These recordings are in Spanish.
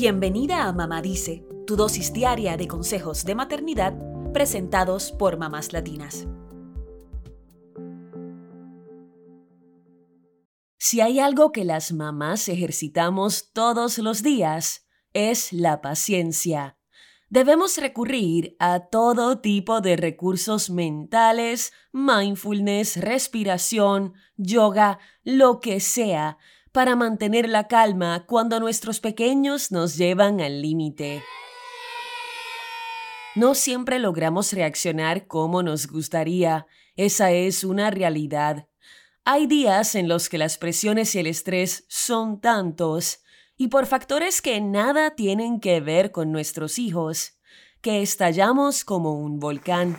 Bienvenida a Mamá Dice, tu dosis diaria de consejos de maternidad presentados por mamás latinas. Si hay algo que las mamás ejercitamos todos los días, es la paciencia. Debemos recurrir a todo tipo de recursos mentales, mindfulness, respiración, yoga, lo que sea, para mantener la calma cuando nuestros pequeños nos llevan al límite. No siempre logramos reaccionar como nos gustaría, esa es una realidad. Hay días en los que las presiones y el estrés son tantos, y por factores que nada tienen que ver con nuestros hijos, que estallamos como un volcán.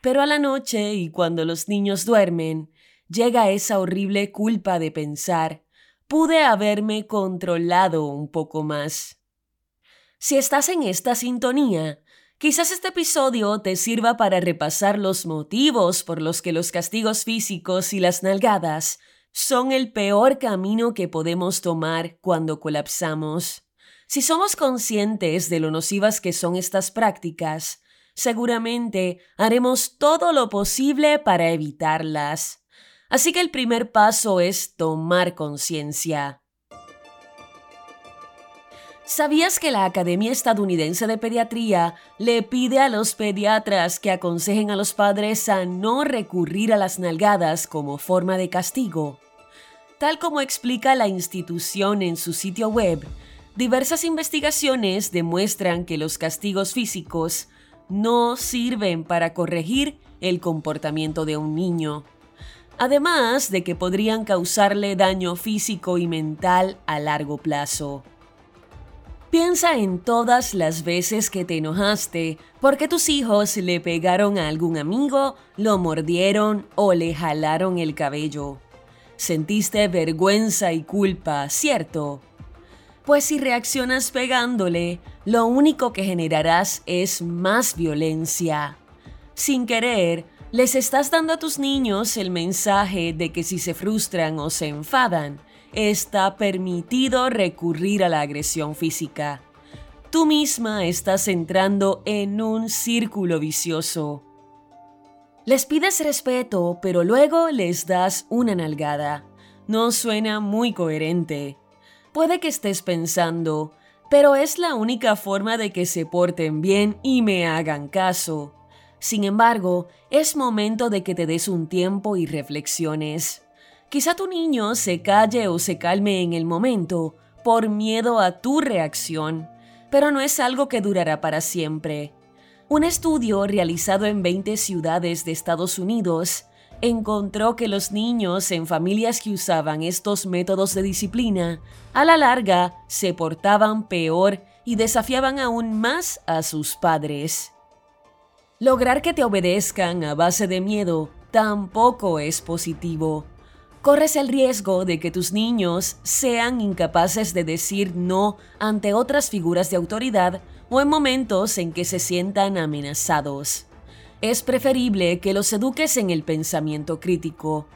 Pero a la noche y cuando los niños duermen, llega esa horrible culpa de pensar, pude haberme controlado un poco más. Si estás en esta sintonía, quizás este episodio te sirva para repasar los motivos por los que los castigos físicos y las nalgadas son el peor camino que podemos tomar cuando colapsamos. Si somos conscientes de lo nocivas que son estas prácticas, seguramente haremos todo lo posible para evitarlas. Así que el primer paso es tomar conciencia. ¿Sabías que la Academia Estadounidense de Pediatría le pide a los pediatras que aconsejen a los padres a no recurrir a las nalgadas como forma de castigo? Tal como explica la institución en su sitio web, diversas investigaciones demuestran que los castigos físicos no sirven para corregir el comportamiento de un niño además de que podrían causarle daño físico y mental a largo plazo. Piensa en todas las veces que te enojaste porque tus hijos le pegaron a algún amigo, lo mordieron o le jalaron el cabello. Sentiste vergüenza y culpa, ¿cierto? Pues si reaccionas pegándole, lo único que generarás es más violencia. Sin querer, les estás dando a tus niños el mensaje de que si se frustran o se enfadan, está permitido recurrir a la agresión física. Tú misma estás entrando en un círculo vicioso. Les pides respeto, pero luego les das una nalgada. No suena muy coherente. Puede que estés pensando, pero es la única forma de que se porten bien y me hagan caso. Sin embargo, es momento de que te des un tiempo y reflexiones. Quizá tu niño se calle o se calme en el momento por miedo a tu reacción, pero no es algo que durará para siempre. Un estudio realizado en 20 ciudades de Estados Unidos encontró que los niños en familias que usaban estos métodos de disciplina, a la larga se portaban peor y desafiaban aún más a sus padres. Lograr que te obedezcan a base de miedo tampoco es positivo. Corres el riesgo de que tus niños sean incapaces de decir no ante otras figuras de autoridad o en momentos en que se sientan amenazados. Es preferible que los eduques en el pensamiento crítico.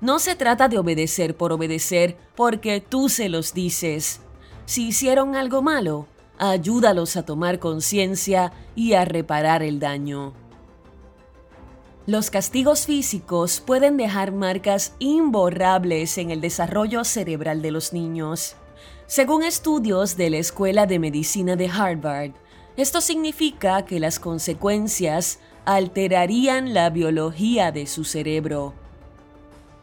No se trata de obedecer por obedecer porque tú se los dices. Si hicieron algo malo, ayúdalos a tomar conciencia y a reparar el daño. Los castigos físicos pueden dejar marcas imborrables en el desarrollo cerebral de los niños. Según estudios de la Escuela de Medicina de Harvard, esto significa que las consecuencias alterarían la biología de su cerebro.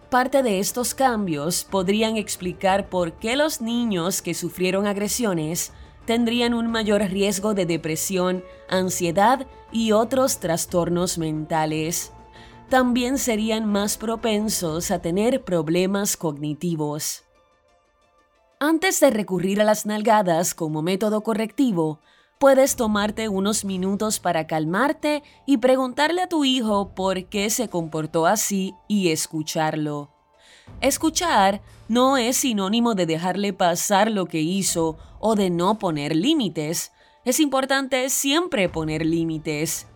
Parte de estos cambios podrían explicar por qué los niños que sufrieron agresiones tendrían un mayor riesgo de depresión, ansiedad y otros trastornos mentales. También serían más propensos a tener problemas cognitivos. Antes de recurrir a las nalgadas como método correctivo, puedes tomarte unos minutos para calmarte y preguntarle a tu hijo por qué se comportó así y escucharlo. Escuchar no es sinónimo de dejarle pasar lo que hizo o de no poner límites. Es importante siempre poner límites.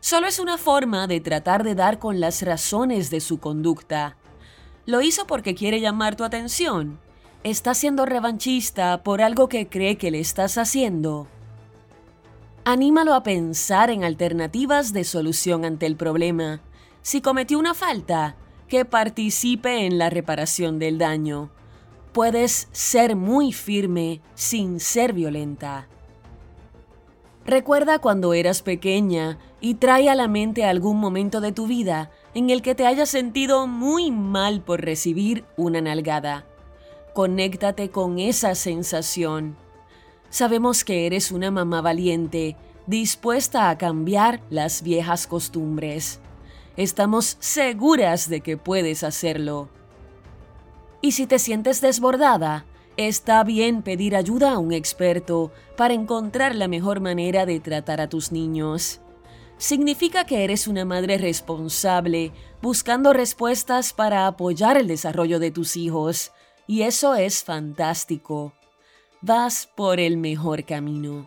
Solo es una forma de tratar de dar con las razones de su conducta. ¿Lo hizo porque quiere llamar tu atención? está siendo revanchista por algo que cree que le estás haciendo. Anímalo a pensar en alternativas de solución ante el problema. Si cometió una falta, que participe en la reparación del daño. Puedes ser muy firme sin ser violenta. Recuerda cuando eras pequeña y trae a la mente algún momento de tu vida en el que te hayas sentido muy mal por recibir una nalgada. Conéctate con esa sensación. Sabemos que eres una mamá valiente, dispuesta a cambiar las viejas costumbres. Estamos seguras de que puedes hacerlo. Y si te sientes desbordada, Está bien pedir ayuda a un experto para encontrar la mejor manera de tratar a tus niños. Significa que eres una madre responsable, buscando respuestas para apoyar el desarrollo de tus hijos, y eso es fantástico. Vas por el mejor camino.